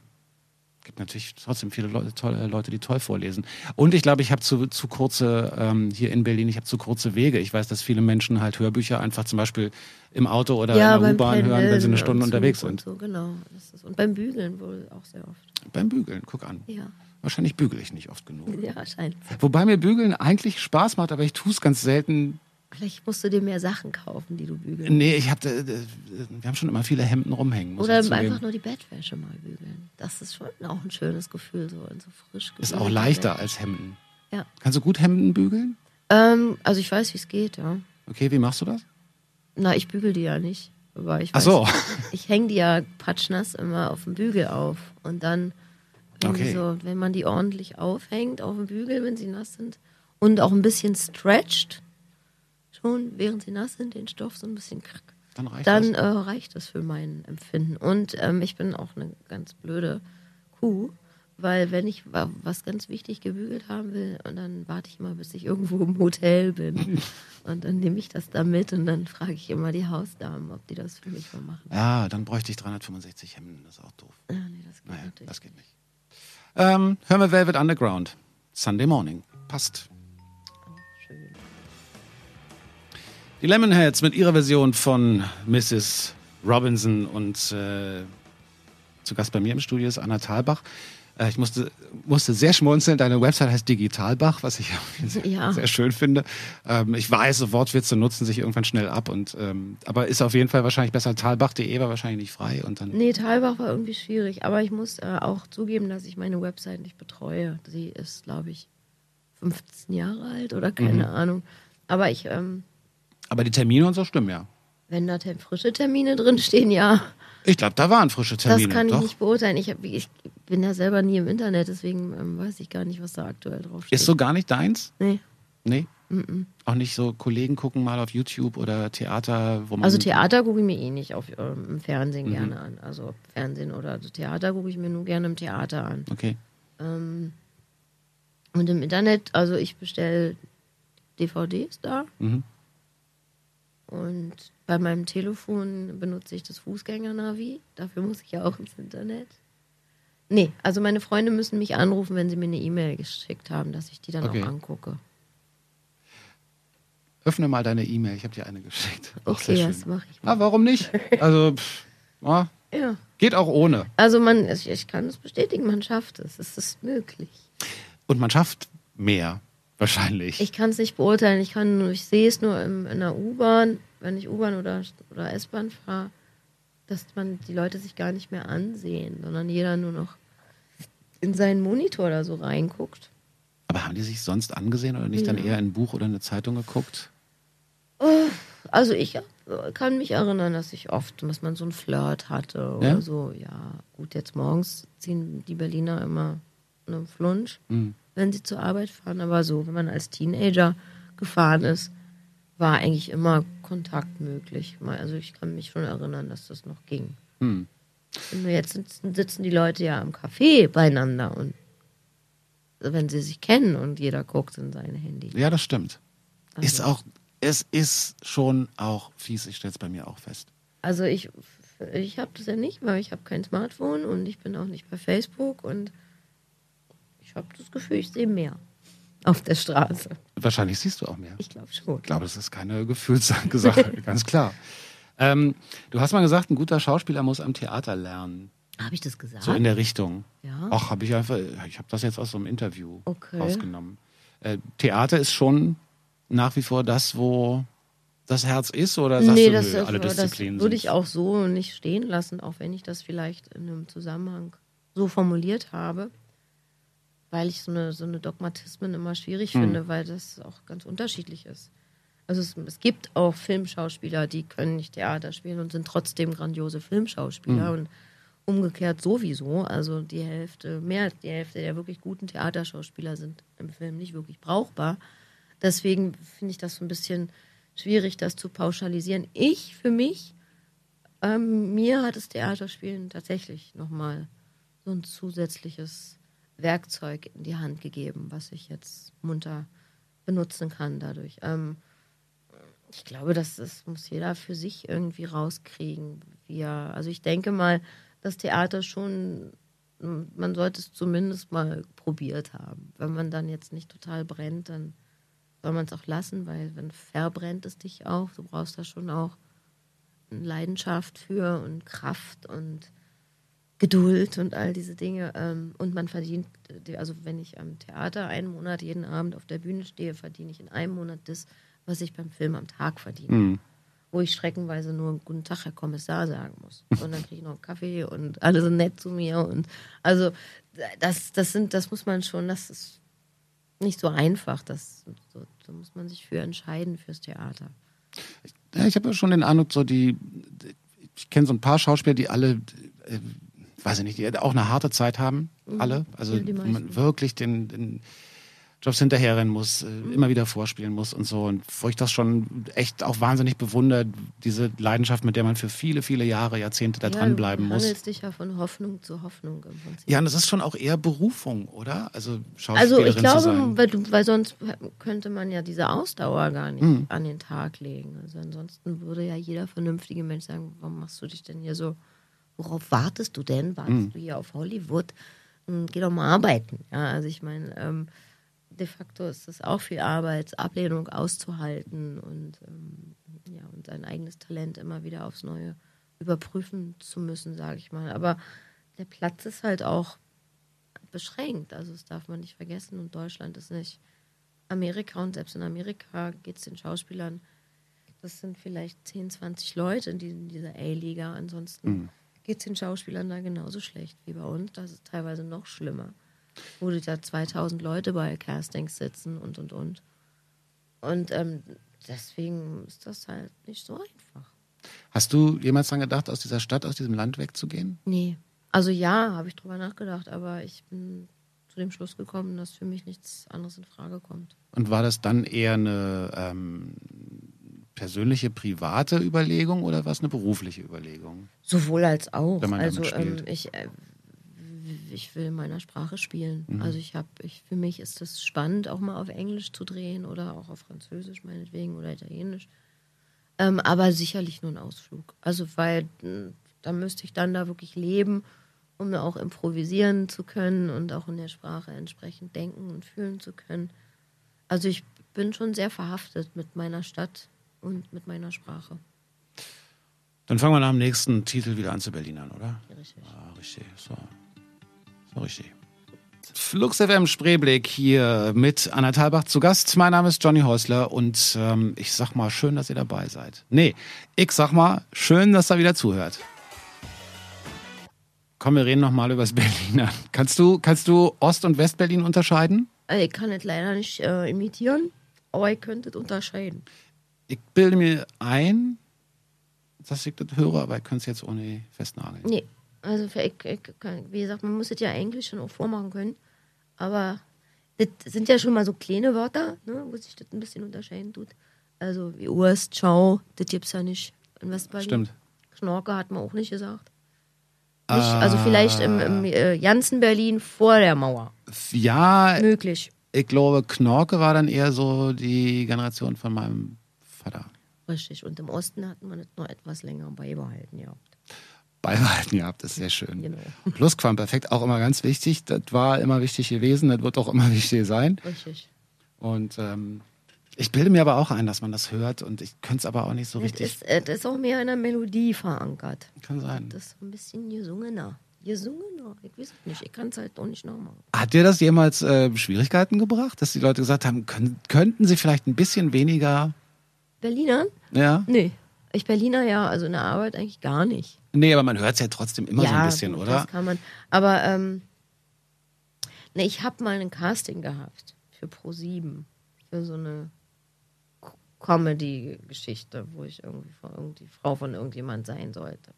gibt natürlich trotzdem viele Leute, tolle Leute, die toll vorlesen. Und ich glaube, ich habe zu, zu kurze, ähm, hier in Berlin, ich habe zu kurze Wege. Ich weiß, dass viele Menschen halt Hörbücher einfach zum Beispiel im Auto oder ja, in der U-Bahn hören, wenn sie eine Stunde und unterwegs sind. So, genau. Und beim Bügeln wohl auch sehr oft. Beim Bügeln, guck an. Ja, Wahrscheinlich bügele ich nicht oft genug. ja scheint. Wobei mir Bügeln eigentlich Spaß macht, aber ich tue es ganz selten. Vielleicht musst du dir mehr Sachen kaufen, die du bügeln. Nee, ich hab, äh, wir haben schon immer viele Hemden rumhängen. Oder einfach nur die Bettwäsche mal bügeln. Das ist schon auch ein schönes Gefühl, so in so frisch Ist auch leichter als Hemden. Ja. Kannst du gut Hemden bügeln? Ähm, also ich weiß, wie es geht, ja. Okay, wie machst du das? Na, ich bügel die ja nicht. Aber ich Ach weiß, so. ich hänge die ja patschnass immer auf dem Bügel auf. Und dann, wenn, Okay. so, wenn man die ordentlich aufhängt auf dem Bügel, wenn sie nass sind, und auch ein bisschen stretcht, schon während sie nass sind, den Stoff so ein bisschen krack, Dann reicht dann das. äh, reicht das für mein Empfinden. Und ähm, ich bin auch eine ganz blöde Kuh, weil wenn ich wa- was ganz wichtig gebügelt haben will, und dann warte ich immer, bis ich irgendwo im Hotel bin. und dann nehme ich das da mit und dann frage ich immer die Hausdamen, ob die das für mich mal machen. Ja, dann bräuchte ich 365 Hemden. Das ist auch doof. Ja, nee, das geht Naja, natürlich. das geht nicht. Ähm, hören wir Velvet Underground. Sunday Morning. Passt. Die Lemonheads mit ihrer Version von Mrs. Robinson und äh, zu Gast bei mir im Studio ist Anna Thalbach. Äh, ich musste, musste sehr schmunzeln. Deine Website heißt Digitalbach, was ich sehr, Ja. sehr schön finde. Ähm, ich weiß, so Wortwitze nutzen sich irgendwann schnell ab. Und, ähm, aber ist auf jeden Fall wahrscheinlich besser. Talbach.de war wahrscheinlich nicht frei. Und dann, Nee, Talbach war irgendwie schwierig, aber ich muss äh, auch zugeben, dass ich meine Website nicht betreue. Sie ist, glaube ich, 15 Jahre alt oder keine Mhm. Ahnung. Aber ich, ähm, aber die Termine und so stimmen ja. wenn da te- frische Termine drin stehen, ja. Ich glaube, da waren frische Termine. Das kann ich doch. nicht beurteilen. Ich, hab, ich bin ja selber nie im Internet, deswegen ähm, weiß ich gar nicht, was da aktuell draufsteht. Ist so gar nicht deins? Nee. Nee? Auch nicht so Kollegen gucken mal auf YouTube oder Theater, wo man. Also Theater gucke ich mir eh nicht auf, ähm, im Fernsehen Mhm. gerne an. Also Fernsehen oder Theater gucke ich mir nur gerne im Theater an. Okay. Ähm, und im Internet, also ich bestelle DVDs da. Mhm. Und bei meinem Telefon benutze ich das Fußgängernavi. Dafür muss ich ja auch ins Internet. Nee, also meine Freunde müssen mich anrufen, wenn sie mir eine E-Mail geschickt haben, dass ich die dann Okay. auch angucke. Öffne mal deine E-Mail, ich habe dir eine geschickt. Auch Okay, das mache ich mal. Ah, warum nicht? Also, pff, ah, Ja. geht auch ohne. Also man, ich, ich kann es bestätigen, man schafft es. Es ist möglich. Und man schafft mehr, wahrscheinlich. Ich kann es nicht beurteilen. Ich kann nur, ich sehe es nur im, in der U-Bahn, wenn ich U-Bahn oder, oder S-Bahn fahre, dass man die Leute sich gar nicht mehr ansehen, sondern jeder nur noch in seinen Monitor da so reinguckt. Aber haben die sich sonst angesehen oder nicht dann Ja. eher ein Buch oder eine Zeitung geguckt? Also ich kann mich erinnern, dass ich oft, dass man so einen Flirt hatte oder Ja? so. Ja, gut, jetzt morgens ziehen die Berliner immer einen Flunsch, Mhm. wenn sie zur Arbeit fahren. Aber so, wenn man als Teenager gefahren ist, war eigentlich immer Kontakt möglich. Also ich kann mich schon erinnern, dass das noch ging. Hm. Und jetzt sitzen, sitzen die Leute ja am Café beieinander und wenn sie sich kennen und jeder guckt in sein Handy. Ja, das stimmt. Also- Ist auch, es ist schon auch fies, ich stelle es bei mir auch fest. Also ich, ich habe das ja nicht, weil ich habe kein Smartphone und ich bin auch nicht bei Facebook und ich habe das Gefühl, ich sehe mehr auf der Straße. Wahrscheinlich siehst du auch mehr. Ich glaube schon. Ich glaube, das ist keine Gefühlssache, ganz klar. Ähm, du hast mal gesagt, ein guter Schauspieler muss am Theater lernen. Habe ich das gesagt? So in der Richtung. Ja. Ach, habe ich einfach, ich habe das jetzt aus so einem Interview Okay. rausgenommen. Äh, Theater ist schon nach wie vor das, wo das Herz ist, oder sagst nee, du, das, nö, alle das Disziplinen würde sind- ich auch so nicht stehen lassen, auch wenn ich das vielleicht in einem Zusammenhang so formuliert habe, weil ich so eine, so eine Dogmatismen immer schwierig Hm. finde, weil das auch ganz unterschiedlich ist. Also es, es gibt auch Filmschauspieler, die können nicht Theater spielen und sind trotzdem grandiose Filmschauspieler Hm. und umgekehrt sowieso. Also die Hälfte, mehr als die Hälfte der wirklich guten Theaterschauspieler sind im Film nicht wirklich brauchbar. Deswegen finde ich das so ein bisschen schwierig, das zu pauschalisieren. Ich für mich, ähm, mir hat das Theaterspielen tatsächlich nochmal so ein zusätzliches Werkzeug in die Hand gegeben, was ich jetzt munter benutzen kann dadurch. Ähm, ich glaube, das, das muss jeder für sich irgendwie rauskriegen. Wie er, also ich denke mal, das Theater schon, man sollte es zumindest mal probiert haben. Wenn man dann jetzt nicht total brennt, dann soll man es auch lassen, weil wenn verbrennt es dich auch. Du brauchst da schon auch Leidenschaft für und Kraft und Geduld und all diese Dinge. Ähm, Und man verdient, äh, also wenn ich am Theater einen Monat jeden Abend auf der Bühne stehe, verdiene ich in einem Monat das, was ich beim Film am Tag verdiene. Hm. Wo ich streckenweise nur einen guten Tag, Herr Kommissar, sagen muss. Und dann kriege ich noch einen Kaffee und alle sind nett zu mir. Und also das, das sind, das muss man schon, das ist nicht so einfach. Das, so, da muss man sich für entscheiden fürs Theater. Ja, ich habe ja schon den Eindruck, so die, ich kenne so ein paar Schauspieler, die alle, äh, weiß ich nicht, die auch eine harte Zeit haben, alle. Also Ja, wo man wirklich den, den Jobs hinterherrennen muss, äh, immer wieder vorspielen muss und so. Und wo ich das schon echt auch wahnsinnig bewundere, diese Leidenschaft, mit der man für viele, viele Jahre, Jahrzehnte da dranbleiben du muss. hangelst dich ja von Hoffnung zu Hoffnung im Prinzip. Ja, und das ist schon auch eher Berufung, oder? Also Schauspielerin Also ich zu glaube, sein. weil, du, weil sonst könnte man ja diese Ausdauer gar nicht Mhm. an den Tag legen. Also ansonsten würde ja jeder vernünftige Mensch sagen, warum machst du dich denn hier so, worauf wartest du denn? Wartest Mhm. du hier auf Hollywood? Hm, Geh doch mal arbeiten. Ja, also ich meine, ähm, de facto ist es auch viel Arbeit, Ablehnung auszuhalten und, ähm, ja, und sein eigenes Talent immer wieder aufs Neue überprüfen zu müssen, sage ich mal. Aber der Platz ist halt auch beschränkt. Also das darf man nicht vergessen. Und Deutschland ist nicht Amerika. Und selbst in Amerika geht es den Schauspielern, das sind vielleicht 10, 20 Leute in, die- in dieser A-Liga. Ansonsten geht es den Schauspielern da genauso schlecht wie bei uns. Das ist teilweise noch schlimmer. Wo da 2000 Leute bei Castings sitzen und, und, und. Und ähm, deswegen ist das halt nicht so einfach. Hast du jemals dran gedacht, aus dieser Stadt, aus diesem Land wegzugehen? Nee. Also ja, habe ich drüber nachgedacht, aber ich bin zu dem Schluss gekommen, dass für mich nichts anderes in Frage kommt. Und war das dann eher eine ähm, persönliche, private Überlegung oder war es eine berufliche Überlegung? Sowohl als auch. Wenn man also damit ähm, spielt. ich, äh, ich will in meiner Sprache spielen. Mhm. Also ich habe, ich, für mich ist es spannend, auch mal auf Englisch zu drehen oder auch auf Französisch meinetwegen oder Italienisch. Ähm, aber sicherlich nur ein Ausflug. Also weil mh, da müsste ich dann da wirklich leben, um auch improvisieren zu können und auch in der Sprache entsprechend denken und fühlen zu können. Also ich bin schon sehr verhaftet mit meiner Stadt und mit meiner Sprache. Dann fangen wir nach dem nächsten Titel wieder an zu Berlinern, oder? Richtig. Ah, richtig. So. So richtig. Flux FM Spreeblick hier mit Anna Thalbach zu Gast. Mein Name ist Johnny Häusler und ähm, ich sag mal, schön, dass ihr dabei seid. Nee, ich sag mal, schön, dass ihr wieder zuhört. Komm, wir reden nochmal über das Berliner. Kannst du, kannst du Ost- und Westberlin unterscheiden? Also Ich kann es leider nicht äh, imitieren, aber ich könnte es unterscheiden. Ich bilde mir ein, dass ich das höre, aber ich könnte es jetzt ohne festnageln. Nee, also für ich, ich kann, wie gesagt, man muss es ja eigentlich schon auch vormachen können. Aber das sind ja schon mal so kleine Wörter, ne, wo sich das ein bisschen unterscheiden tut. Also wie Urst, Ciao, das gibt's ja nicht in Westberlin. Stimmt. Knorke hat man auch nicht gesagt. Nicht, also vielleicht im, im Ah. äh, ganzen Berlin vor der Mauer. Ja, Möglich. ich glaube, Knorke war dann eher so die Generation von meinem Vater. Richtig. Und im Osten hatten wir das noch etwas länger beibehalten gehabt. Beibehalten gehabt, das ist sehr schön. Genau. Plusquamperfekt auch immer ganz wichtig. Das war immer wichtig gewesen, das wird auch immer wichtig sein. Richtig. Und ähm, ich bilde mir aber auch ein, dass man das hört und ich könnte es aber auch nicht so Das richtig. ist, äh, das ist auch mehr in der Melodie verankert. Kann sein. Das ist ein bisschen gesungener. Gesungener. Ich weiß es nicht. Ich kann es halt auch nicht nachmachen. Hat dir das jemals äh, Schwierigkeiten gebracht, dass die Leute gesagt haben, können, könnten sie vielleicht ein bisschen weniger? Berliner? Ja. Nee. Ich Berliner ja, also in der Arbeit eigentlich gar nicht. Nee, aber man hört es ja trotzdem immer so ein bisschen, oder? Das kann man. Aber ähm, nee, ich habe mal ein Casting gehabt für Pro7 für so eine Comedy-Geschichte, wo ich irgendwie von irgendwie Frau von irgendjemand sein sollte.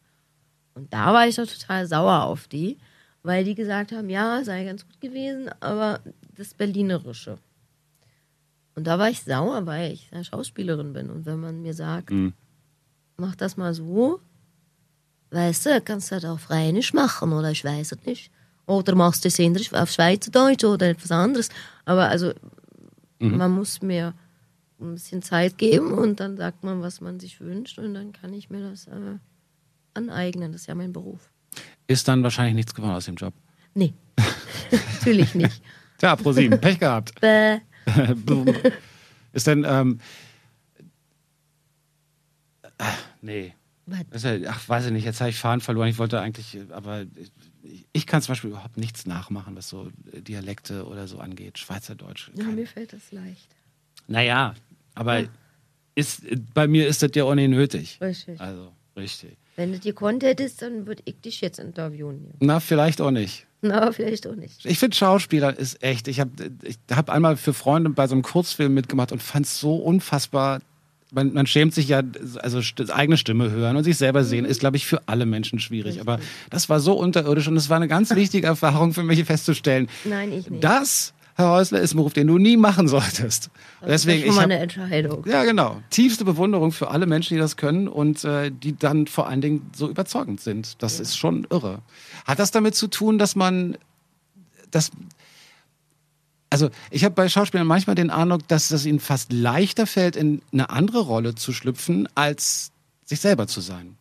Und da war ich doch total sauer auf die, weil die gesagt haben, ja, sei ganz gut gewesen, aber das Berlinerische. Und da war ich sauer, weil ich eine Schauspielerin bin. Und wenn man mir sagt, Mhm. mach das mal so, weißt du, kannst du das auf Rheinisch machen oder ich weiß es nicht. Oder machst du es auf Schweizerdeutsch oder etwas anderes. Aber also, man muss mir ein bisschen Zeit geben und dann sagt man, was man sich wünscht und dann kann ich mir das äh, aneignen. Das ist ja mein Beruf. Ist dann wahrscheinlich nichts geworden aus dem Job. Nee, natürlich nicht. Tja, pro sieben, Pech gehabt. Bäh. Ist denn, ähm, äh, nee. Ist ja, ach, weiß ich nicht, jetzt habe ich Fahren verloren. Ich wollte eigentlich, aber ich, ich kann zum Beispiel überhaupt nichts nachmachen, was so Dialekte oder so angeht. Schweizerdeutsch. Ja, mir fällt das leicht. Naja, aber ist, bei mir ist das ja auch nicht nötig. Richtig. Also, richtig. Wenn du dir gekonnt hättest, dann würde ich dich jetzt interviewen. Na, vielleicht auch nicht. Na, vielleicht auch nicht. Ich finde Schauspieler ist echt. Ich habe ich hab einmal für Freunde bei so einem Kurzfilm mitgemacht und fand es so unfassbar. Man, man schämt sich ja, also eigene Stimme hören und sich selber sehen, ist, glaube ich, für alle Menschen schwierig. Aber das war so unterirdisch und es war eine ganz wichtige Erfahrung für mich festzustellen. Nein, ich nicht. Das, Herr Häusler, ist ein Beruf, den du nie machen solltest. Das Deswegen, ist schon mal hab, eine Entscheidung. ja, genau. Tiefste Bewunderung für alle Menschen, die das können und äh, die dann vor allen Dingen so überzeugend sind. Das ist schon irre. Hat das damit zu tun, dass man das. Also, ich habe bei Schauspielern manchmal den Eindruck, dass es ihnen fast leichter fällt, in eine andere Rolle zu schlüpfen, als sich selber zu sein.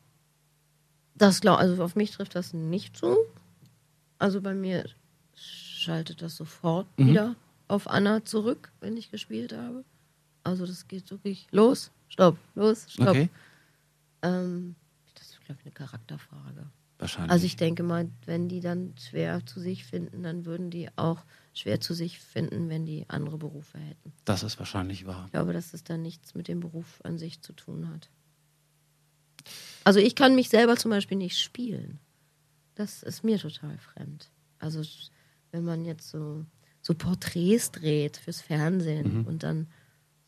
Das glaub, also auf mich trifft das nicht zu. Also bei mir schaltet das sofort Mhm. wieder auf Anna zurück, wenn ich gespielt habe. Also das geht wirklich los, stopp, los, stopp. Okay. Ähm, das ist, glaube ich, eine Charakterfrage. Wahrscheinlich. Also ich denke mal, wenn die dann schwer zu sich finden, dann würden die auch schwer zu sich finden, wenn die andere Berufe hätten. das ist wahrscheinlich wahr. Ich glaube, dass es dann nichts mit dem Beruf an sich zu tun hat. Also ich kann mich selber zum Beispiel nicht spielen. Das ist mir total fremd. Also wenn man jetzt so, so Porträts dreht fürs Fernsehen und dann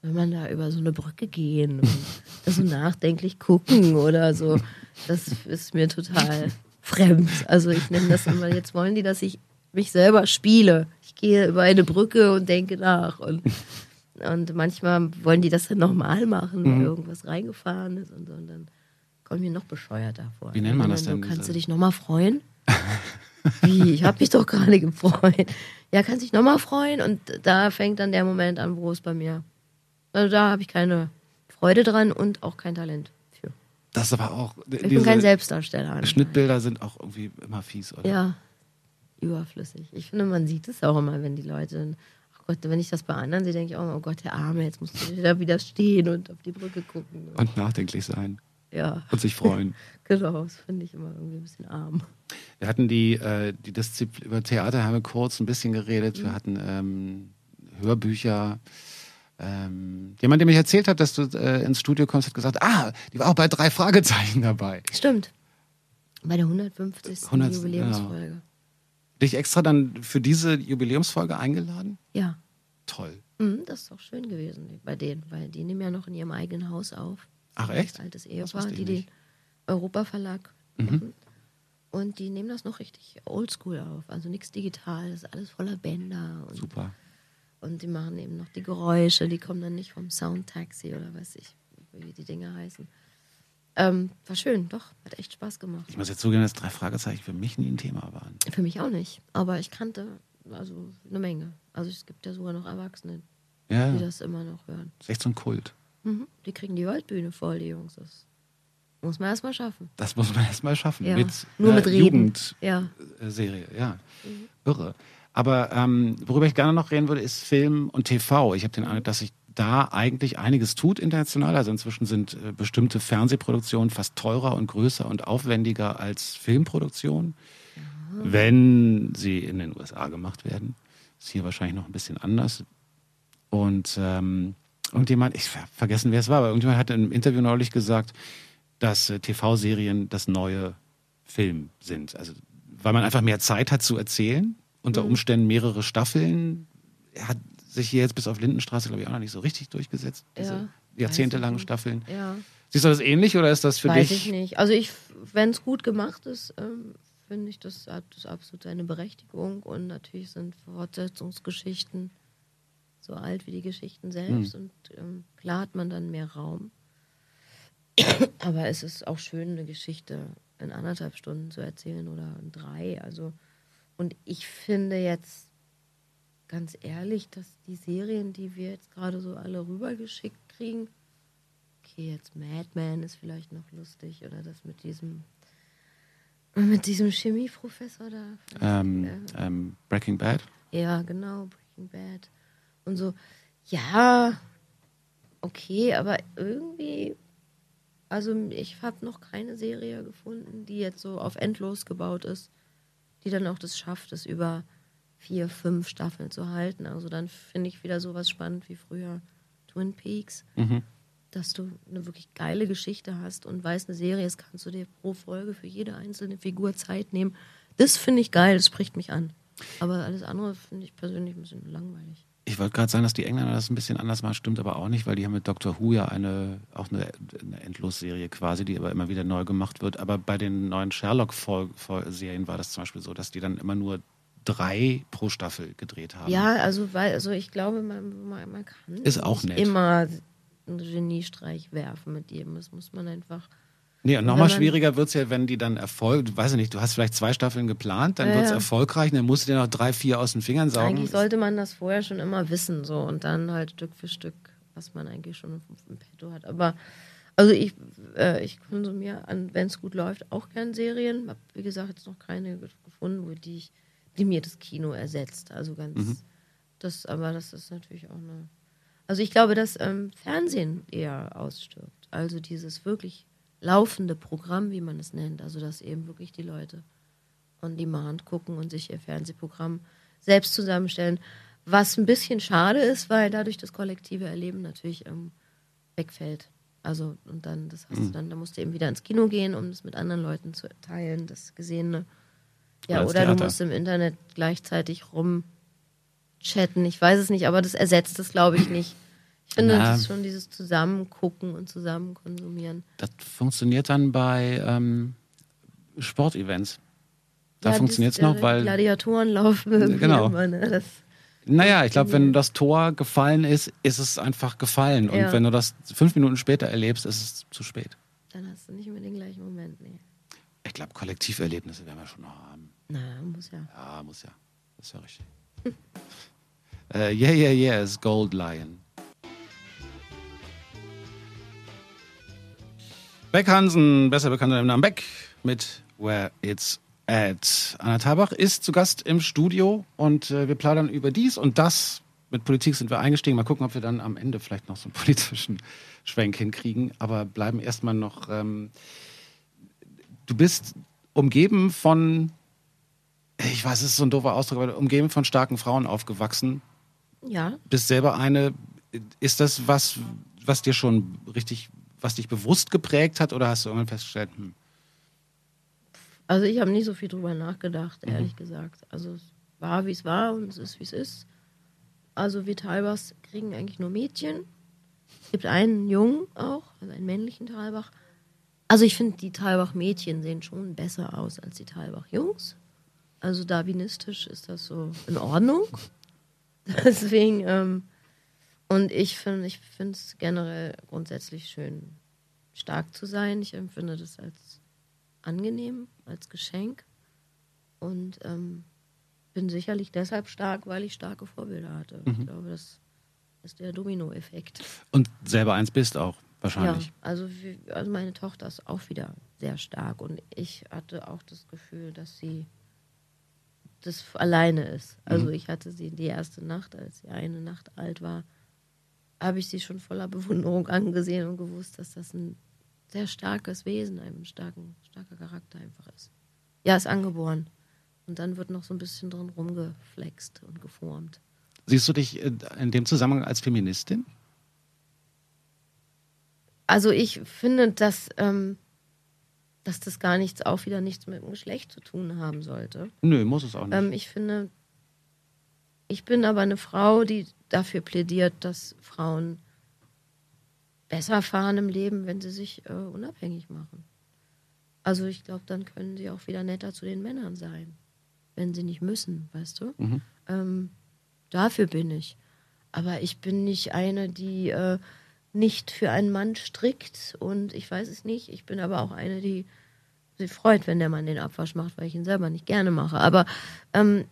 soll man da über so eine Brücke gehen und so nachdenklich gucken oder so, das ist mir total fremd. Also ich nenne das immer, jetzt wollen die, dass ich mich selber spiele. Ich gehe über eine Brücke und denke nach und und manchmal wollen die das dann nochmal machen, Mhm. weil irgendwas reingefahren ist und so. Und dann kommt mir noch bescheuerter vor. Wie nennt man das dann denn, So, kannst du dich nochmal freuen? Wie? Ich habe mich doch gerade gefreut. Ja, kannst dich nochmal freuen. Und da fängt dann der Moment an, wo es bei mir. Also da habe ich keine Freude dran und auch kein Talent für. Das ist aber auch. Ich bin kein Selbstdarsteller. Schnittbilder sind auch irgendwie immer fies, oder? Ja, überflüssig. Ich finde, man sieht es auch immer, wenn die Leute, ach Gott, wenn ich das bei anderen sehe, denke ich auch, oh Gott, der Arme, jetzt musst du da wieder stehen und auf die Brücke gucken. Und nachdenklich sein Ja, und sich freuen. genau, das finde ich immer irgendwie ein bisschen arm. Wir hatten die, äh, die Disziplin, über Theater haben wir kurz ein bisschen geredet. Wir hatten ähm, Hörbücher. Ähm, jemand, der mich erzählt hat, dass du äh, ins Studio kommst, hat gesagt, ah, die war auch bei drei Fragezeichen dabei. Stimmt. Bei der 150. 100. Jubiläumsfolge. Dich extra dann für diese Jubiläumsfolge eingeladen? Ja. Toll. Mhm, das ist doch schön gewesen bei denen, weil die nehmen ja noch in ihrem eigenen Haus auf. Ach Das echt? altes Das Ehepaar, die den nicht. Europa-Verlag machen. Und die nehmen das noch richtig oldschool auf. Also nichts digital, das ist alles voller Bänder. Und, Super. und die machen eben noch die Geräusche, die kommen dann nicht vom Soundtaxi oder weiß ich, wie die Dinge heißen. Ähm, war schön, doch, hat echt Spaß gemacht. Ich muss jetzt zugeben, dass drei Fragezeichen für mich nie ein Thema waren. Für mich auch nicht, aber ich kannte also eine Menge. Also es gibt ja sogar noch Erwachsene, Ja, die das immer noch hören. ist echt so ein Kult. Mhm. Die kriegen die Waldbühne voll, die Jungs. Das muss man erstmal schaffen. Das muss man erstmal schaffen. Ja. Mit, Nur äh, mit Reden. Jugendserie, Ja. ja. Irre. Aber ähm, worüber ich gerne noch reden würde, ist Film und TV. Ich habe den Eindruck, dass sich da eigentlich einiges tut international. Also inzwischen sind äh, bestimmte Fernsehproduktionen fast teurer und größer und aufwendiger als Filmproduktionen, wenn sie in den USA gemacht werden. Ist hier wahrscheinlich noch ein bisschen anders. Und ähm, irgendjemand, ich ver vergessen, wer es war, aber irgendjemand hat im Interview neulich gesagt, dass äh, TV-Serien das neue Film sind. Also weil man einfach mehr Zeit hat zu erzählen, unter Umständen mehrere Staffeln. Hat sich hier jetzt bis auf Lindenstraße, glaube ich, auch noch nicht so richtig durchgesetzt. Diese Ja, jahrzehntelangen weiß. Staffeln. Ja. Siehst du das ähnlich oder ist das für Weiß dich? ich nicht. Also ich, wenn es gut gemacht ist, ähm, finde ich, das hat das absolut seine Berechtigung und natürlich sind Fortsetzungsgeschichten so alt wie die Geschichten selbst und ähm, klar hat man dann mehr Raum. Aber es ist auch schön, eine Geschichte in anderthalb Stunden zu erzählen oder in drei. Also und ich finde jetzt ganz ehrlich, dass die Serien, die wir jetzt gerade so alle rübergeschickt kriegen, okay, jetzt Madman ist vielleicht noch lustig oder das mit diesem mit diesem Chemieprofessor da. Ähm, Äh, ähm, Breaking Bad? ja, genau, Breaking Bad. Und so, ja, okay, aber irgendwie, also ich habe noch keine Serie gefunden, die jetzt so auf endlos gebaut ist, die dann auch das schafft, es über vier, fünf Staffeln zu halten. Also dann finde ich wieder sowas spannend wie früher Twin Peaks, Mhm. dass du eine wirklich geile Geschichte hast und weißt, eine Serie ist, kannst du dir pro Folge für jede einzelne Figur Zeit nehmen. Das finde ich geil, das spricht mich an. Aber alles andere finde ich persönlich ein bisschen langweilig. Ich wollte gerade sagen, dass die Engländer das ein bisschen anders machen, stimmt aber auch nicht, weil die haben mit Doctor Who ja eine, auch eine, eine Endlosserie quasi, die aber immer wieder neu gemacht wird. Aber bei den neuen Sherlock-Serien war das zum Beispiel so, dass die dann immer nur drei pro Staffel gedreht haben. Ja, also weil, also ich glaube, man, man, man kann Ist auch nicht nett. immer einen Geniestreich werfen mit jedem. Das muss man einfach. Nee, und nochmal schwieriger wird's ja, wenn die dann Erfolg, du weißt ja nicht, du hast vielleicht zwei Staffeln geplant, dann Ja, wird's ja. erfolgreich, dann musst du dir noch drei, vier aus den Fingern saugen. Eigentlich sollte man das vorher schon immer wissen, so und dann halt Stück für Stück, was man eigentlich schon im Petto hat. Aber also ich, äh, ich konsumiere, wenn es gut läuft, auch gern Serien. Hab, wie gesagt, jetzt noch keine ge- gefunden, wo die ich, die mir das Kino ersetzt. Also ganz, Mhm. das, aber das ist natürlich auch eine. Also ich glaube, dass ähm, Fernsehen eher ausstirbt. Also dieses wirklich laufende Programm, wie man es nennt. Also dass eben wirklich die Leute on demand gucken und sich ihr Fernsehprogramm selbst zusammenstellen. Was ein bisschen schade ist, weil dadurch das kollektive Erleben natürlich ähm, wegfällt. Also, und dann, das hast du dann, da musst du eben wieder ins Kino gehen, um das mit anderen Leuten zu teilen, das Gesehene. Ja, Oder oder du musst im Internet gleichzeitig rumchatten. Ich weiß es nicht, aber das ersetzt es, glaube ich, nicht. Ich finde, Na. das ist schon dieses Zusammengucken und Zusammenkonsumieren. Das funktioniert dann bei ähm, Sportevents. Da Ja, funktioniert's das, noch, äh, weil Gladiatorenlauf Genau. immer, ne? das, Naja, ich glaube, wenn das Tor gefallen ist, ist es einfach gefallen. Und Ja. wenn du das fünf Minuten später erlebst, ist es zu spät. dann hast du nicht mehr den gleichen Moment. Nee. Ich glaube, Kollektiverlebnisse werden wir schon noch haben. Na, muss ja. Ja, muss ja. Das ist ja richtig. äh, yeah, yeah, yeah ist Gold Lion. Beck Hansen, besser bekannt unter dem Namen Beck, mit Where It's At. Anna Tabach ist zu Gast im Studio und äh, wir plaudern über dies und das. Mit Politik sind wir eingestiegen. Mal gucken, ob wir dann am Ende vielleicht noch so einen politischen Schwenk hinkriegen. Aber bleiben erstmal noch. Ähm, du bist umgeben von ich weiß, es ist so ein doofer Ausdruck, aber umgeben von starken Frauen aufgewachsen. Ja, Bist selber eine. Ist das was, was dir schon richtig, was dich bewusst geprägt hat oder hast du irgendwann festgestellt, hm, also ich habe nicht so viel drüber nachgedacht, Mhm. ehrlich gesagt. Also es war, wie es war und es ist, wie es ist. Also wir Talbachs kriegen eigentlich nur Mädchen. Es gibt einen Jungen auch, also einen männlichen Talbach. Also ich finde, die Talbach-Mädchen sehen schon besser aus als die Talbach-Jungs. Also darwinistisch ist das so in Ordnung. Deswegen, ähm, und ich finde ich finde es generell grundsätzlich schön, stark zu sein. Ich empfinde das als angenehm, als Geschenk. Und ähm, bin sicherlich deshalb stark, weil ich starke Vorbilder hatte. Ich glaube, das ist der Dominoeffekt. Und selber eins bist auch, wahrscheinlich. Ja, also, wie, also meine Tochter ist auch wieder sehr stark und ich hatte auch das Gefühl, dass sie das alleine ist. Also ich hatte sie die erste Nacht, als sie eine Nacht alt war, habe ich sie schon voller Bewunderung angesehen und gewusst, dass das ein sehr starkes Wesen, ein starken, starker Charakter einfach ist. Ja, ist angeboren. Und dann wird noch so ein bisschen drin rumgeflext und geformt. Siehst du dich in dem Zusammenhang als Feministin? Also ich finde, dass, ähm, dass das gar nichts, auch wieder nichts mit dem Geschlecht zu tun haben sollte. Nö, muss es auch nicht. Ähm, ich finde, ich bin aber eine Frau, die dafür plädiert, dass Frauen besser fahren im Leben, wenn sie sich äh, unabhängig machen. Also ich glaube, dann können sie auch wieder netter zu den Männern sein, wenn sie nicht müssen, weißt du? Ähm, dafür bin ich. Aber ich bin nicht eine, die äh, nicht für einen Mann strickt und ich weiß es nicht. Ich bin aber auch eine, die sich freut, wenn der Mann den Abwasch macht, weil ich ihn selber nicht gerne mache. Aber ähm,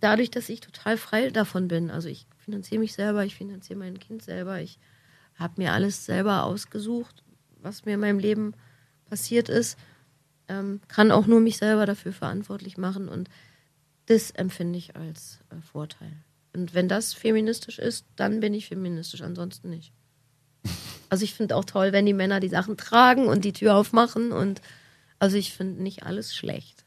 dadurch, dass ich total frei davon bin, also ich finanziere mich selber, ich finanziere mein Kind selber, ich habe mir alles selber ausgesucht, was mir in meinem Leben passiert ist, ähm, kann auch nur mich selber dafür verantwortlich machen und das empfinde ich als äh, Vorteil. Und wenn das feministisch ist, dann bin ich feministisch, ansonsten nicht. Also ich finde auch toll, wenn die Männer die Sachen tragen und die Tür aufmachen und also ich finde nicht alles schlecht.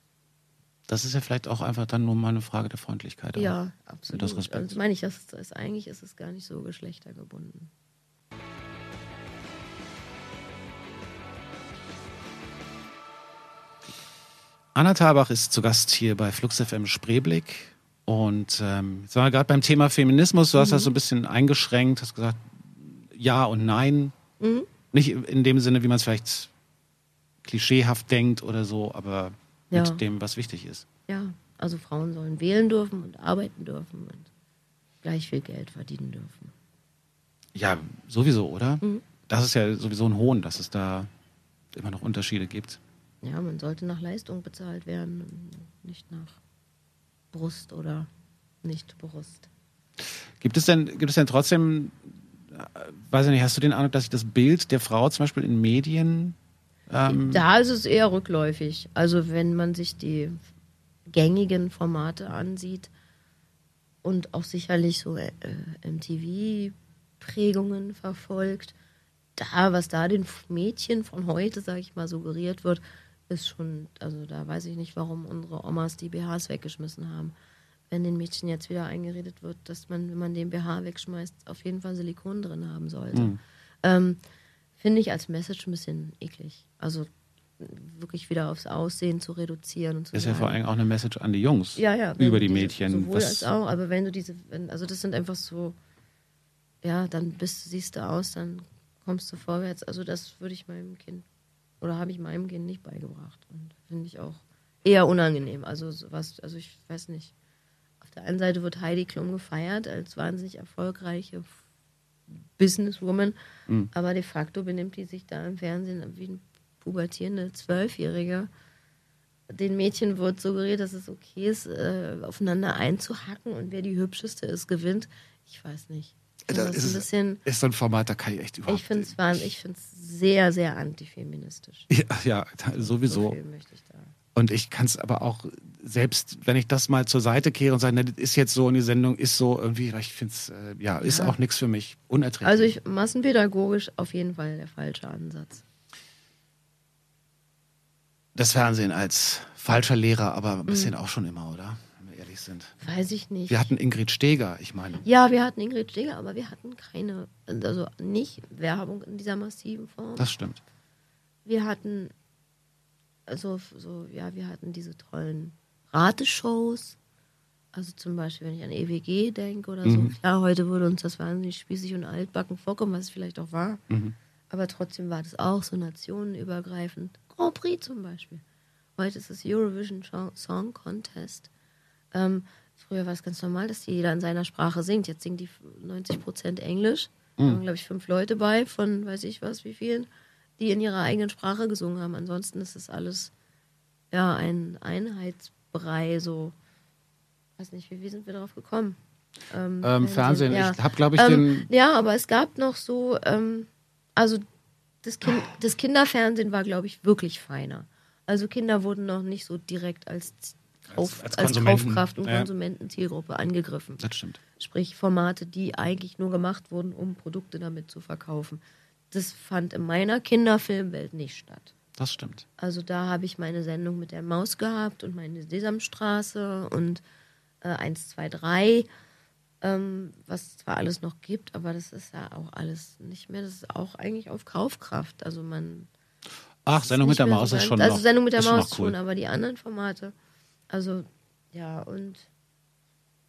Das ist ja vielleicht auch einfach dann nur mal eine Frage der Freundlichkeit. Ja, absolut. des Respekts. Also meine ich, das ist, eigentlich ist es gar nicht so geschlechtergebunden. Anna Thalbach ist zu Gast hier bei Flux FM Spreeblick. Und ähm, jetzt waren wir gerade beim Thema Feminismus. Du hast Mhm. das so ein bisschen eingeschränkt, hast gesagt, ja und nein. Mhm. Nicht in dem Sinne, wie man es vielleicht klischeehaft denkt oder so, aber Ja. mit dem, was wichtig ist. Ja, also Frauen sollen wählen dürfen und arbeiten dürfen und gleich viel Geld verdienen dürfen. Ja, sowieso, oder? Mhm. Das ist ja sowieso ein Hohn, dass es da immer noch Unterschiede gibt. Ja, man sollte nach Leistung bezahlt werden, nicht nach Brust oder nicht Brust. Gibt es denn, gibt es denn trotzdem, äh, weiß ich nicht, hast du den Eindruck, dass sich das Bild der Frau zum Beispiel in Medien ähm, Da ist es eher rückläufig. Also wenn man sich die gängigen Formate ansieht und auch sicherlich so äh, MTV-Prägungen verfolgt, da, was da den Mädchen von heute, sage ich mal, suggeriert wird, ist schon, also da weiß ich nicht, warum unsere Omas die BHs weggeschmissen haben. Wenn den Mädchen jetzt wieder eingeredet wird, dass man, wenn man den BH wegschmeißt, auf jeden Fall Silikon drin haben sollte. Ähm, Finde ich als Message ein bisschen eklig. Also wirklich wieder aufs Aussehen zu reduzieren und zu ist ja sagen, vor allem auch eine Message an die Jungs ja, ja, über die diese- Mädchen. Sowohl Was, als auch, aber wenn du diese, wenn, also das sind einfach so, ja, dann bist, siehst du aus, dann kommst du vorwärts. Also das würde ich meinem Kind oder habe ich meinem Kind nicht beigebracht und finde ich auch eher unangenehm. Also sowas, also ich weiß nicht. Auf der einen Seite wird Heidi Klum gefeiert als wahnsinnig erfolgreiche Businesswoman, Mhm. aber de facto benimmt die sich da im Fernsehen wie eine pubertierende Zwölfjährige. Den Mädchen wird suggeriert, dass es okay ist, äh, aufeinander einzuhacken und wer die hübscheste ist, gewinnt. Ich weiß nicht. Ich finde Da das ist ein bisschen, ist so ein Format, da kann ich echt überhaupt ich finde es sehr, sehr antifeministisch. Ja, ja, sowieso. So ich. Und ich kann es aber auch, selbst wenn ich das mal zur Seite kehre und sage, na, das ist jetzt so und die Sendung ist so irgendwie, ich finde es, äh, ja, ist Ja. auch nichts für mich. Unerträglich. Also ich, massenpädagogisch auf jeden Fall der falsche Ansatz. Das Fernsehen als falscher Lehrer, aber Mhm. ein bisschen auch schon immer, oder? Wenn wir ehrlich sind. Weiß ich nicht. Wir hatten Ingrid Steger, ich meine. ja, wir hatten Ingrid Steger, aber wir hatten keine, also nicht Werbung in dieser massiven Form. Das stimmt. wir hatten also so ja wir hatten diese tollen Rateshows also zum Beispiel wenn ich an EWG denke oder so Mhm. ja heute würde uns das wahnsinnig spießig und altbacken vorkommen was es vielleicht auch war Mhm. aber trotzdem war das auch so nationenübergreifend Grand Prix zum Beispiel heute ist es Eurovision Song- Contest ähm, früher war es ganz normal dass jeder in seiner Sprache singt jetzt singen die 90 Prozent Englisch da waren glaube ich fünf Leute bei von weiß ich was wie vielen die in ihrer eigenen Sprache gesungen haben. Ansonsten ist es alles ja ein Einheitsbrei, so weiß nicht, wie, wie sind wir darauf gekommen? Ähm, Ähm, Fernsehen, ja. ich habe, glaube ich, Ähm, den. ja, aber es gab noch so, ähm, also das, kind, das Kinderfernsehen war, glaube ich, wirklich feiner. Also Kinder wurden noch nicht so direkt als, Kauf, als als, Konsumenten, Kaufkraft und ja. Konsumentenzielgruppe angegriffen. Das stimmt. Sprich Formate, die eigentlich nur gemacht wurden, um Produkte damit zu verkaufen. Das fand in meiner Kinderfilmwelt nicht statt. Das stimmt. Also da habe ich meine Sendung mit der Maus gehabt und meine Sesamstraße und äh, 1, 2, 3, ähm, was zwar alles noch gibt, aber das ist ja auch alles nicht mehr. Das ist auch eigentlich auf Kaufkraft. Also man. Ach, Sendung mit der Maus so ist schon Also noch, Sendung mit der Maus cool. schon, aber die anderen Formate. Also, ja, und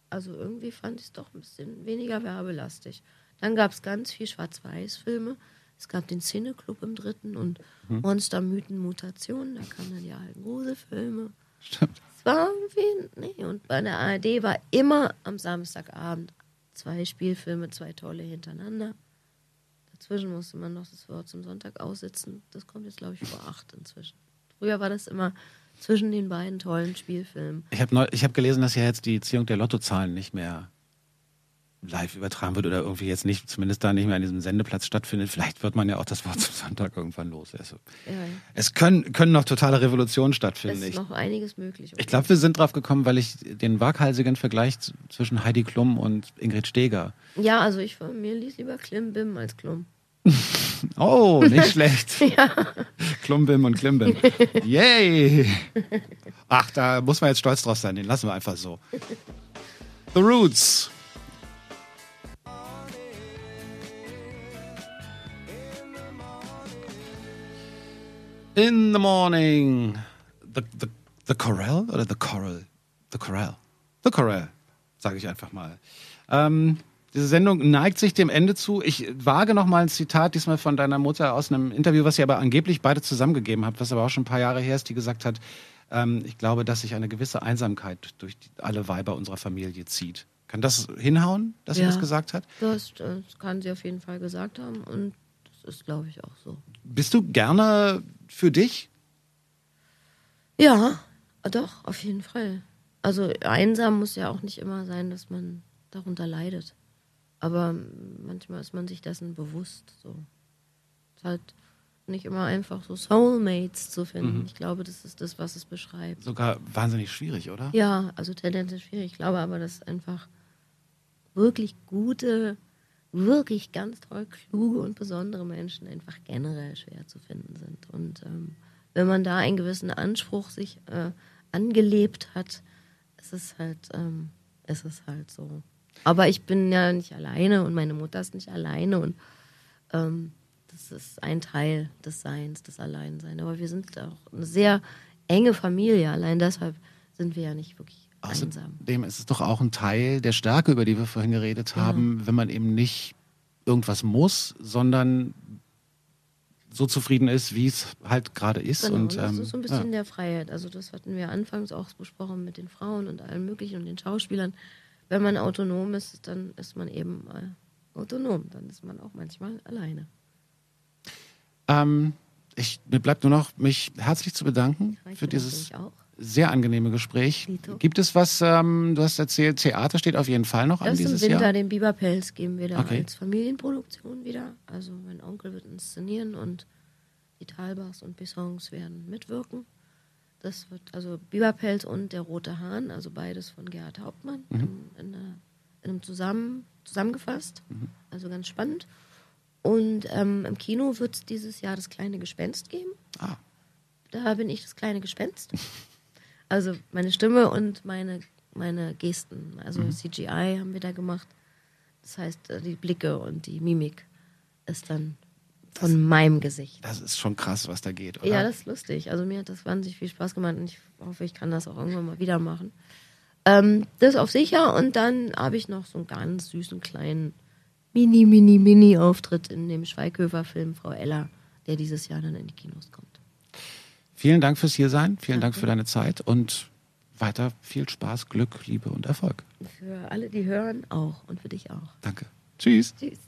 also irgendwie fand ich es doch ein bisschen weniger werbelastig. Dann gab es ganz viel Schwarz-Weiß-Filme. Es gab den Cineclub im dritten und Mhm. Monster, Mythen, Mutationen. Da kamen dann die alten Gruselfilme. Stimmt. War irgendwie, nee, und bei der ARD war immer am Samstagabend zwei Spielfilme, zwei tolle hintereinander. Dazwischen musste man noch das Wort zum Sonntag aussitzen. Das kommt jetzt, glaube ich, vor acht inzwischen. Früher war das immer zwischen den beiden tollen Spielfilmen. Ich habe hab gelesen, dass ja jetzt die Ziehung der Lottozahlen nicht mehr live übertragen wird oder irgendwie jetzt nicht, zumindest da nicht mehr an diesem Sendeplatz stattfindet. Vielleicht wird man ja auch das Wort zum Sonntag irgendwann los. Also, Ja, ja. es können, können noch totale Revolutionen Es stattfinden. ist Ich, noch einiges möglich. ich glaube, wir sind drauf gekommen, weil ich den waghalsigen Vergleich zwischen Heidi Klum und Ingrid Steger. Ja, also ich von mir ließ lieber Klimbim als Klum. Oh, nicht schlecht. Klumbim und Klimbim. Yay! Ach, da muss man jetzt stolz drauf sein. Den lassen wir einfach so. The Roots. In the morning. The, the, the Corral oder The Coral? The Corral. The Corral, sage ich einfach mal. Ähm, diese Sendung neigt sich dem Ende zu. Ich wage noch mal ein Zitat, diesmal von deiner Mutter aus einem Interview, was ihr aber angeblich beide zusammengegeben habt, was aber auch schon ein paar Jahre her ist, die gesagt hat, ähm, ich glaube, dass sich eine gewisse Einsamkeit durch die, alle Weiber unserer Familie zieht. Kann das hinhauen, dass sie Ja. das gesagt hat? Das, das kann sie auf jeden Fall gesagt haben und das ist, glaube ich, auch so. Bist du gerne für dich? Ja, doch, auf jeden Fall. Also einsam muss ja auch nicht immer sein, dass man darunter leidet. Aber manchmal ist man sich dessen bewusst. So. Es ist halt nicht immer einfach so Soulmates zu finden. Mhm. Ich glaube, das ist das, was es beschreibt. Sogar wahnsinnig schwierig, oder? Ja, also tendenziell schwierig. Ich glaube aber, dass einfach wirklich gute, wirklich ganz toll kluge und besondere Menschen einfach generell schwer zu finden sind. Und ähm, wenn man da einen gewissen Anspruch sich äh, angelebt hat, ist es halt, ähm, ist es halt so. Aber ich bin ja nicht alleine und meine Mutter ist nicht alleine und ähm, das ist ein Teil des Seins, des Alleinseins. Aber wir sind auch eine sehr enge Familie. Allein deshalb sind wir ja nicht wirklich einsam. Außerdem ist es doch auch ein Teil der Stärke, über die wir vorhin geredet haben, wenn man eben nicht irgendwas muss, sondern so zufrieden ist, wie es halt gerade ist. Genau, und, das ähm, ist so ein bisschen der Freiheit. Also das hatten wir anfangs auch besprochen mit den Frauen und allem möglichen und den Schauspielern. Wenn man autonom ist, dann ist man eben äh, autonom. Dann ist man auch manchmal alleine. ähm, ich, mir bleibt nur noch, mich herzlich zu bedanken Reicht für dieses. Sehr angenehme Gespräch. Dito. Gibt es was, ähm, du hast erzählt, Theater steht auf jeden Fall noch an Erst im dieses Winter Jahr? den Biberpelz geben wir da Okay. als Familienproduktion wieder. Also mein Onkel wird inszenieren und die Talbachs und Bissons werden mitwirken. Das wird also Biberpelz und der Rote Hahn, also beides von Gerhard Hauptmann, Mhm. in, in, in einem zusammen, zusammengefasst. Also ganz spannend. Und ähm, im Kino wird es dieses Jahr das kleine Gespenst geben. Ah, Da bin ich das kleine Gespenst. Also meine Stimme und meine, meine Gesten. Also Mhm. CGI haben wir da gemacht. Das heißt, äh, die Blicke und die Mimik ist dann von meinem Gesicht. das ist schon krass, was da geht, oder? Ja, das ist lustig. Also mir hat das wahnsinnig viel Spaß gemacht und ich hoffe, ich kann das auch irgendwann mal wieder machen. Ähm, das auf sicher und dann habe ich noch so einen ganz süßen kleinen Mini, Mini, Mini-Auftritt in dem Schweighöfer-Film Frau Ella, der dieses Jahr dann in die Kinos kommt. Vielen Dank fürs Hiersein, vielen Dank für deine Zeit und weiter viel Spaß, Glück, Liebe und Erfolg. Für alle, die hören, auch und für dich auch. Danke. Tschüss. Tschüss.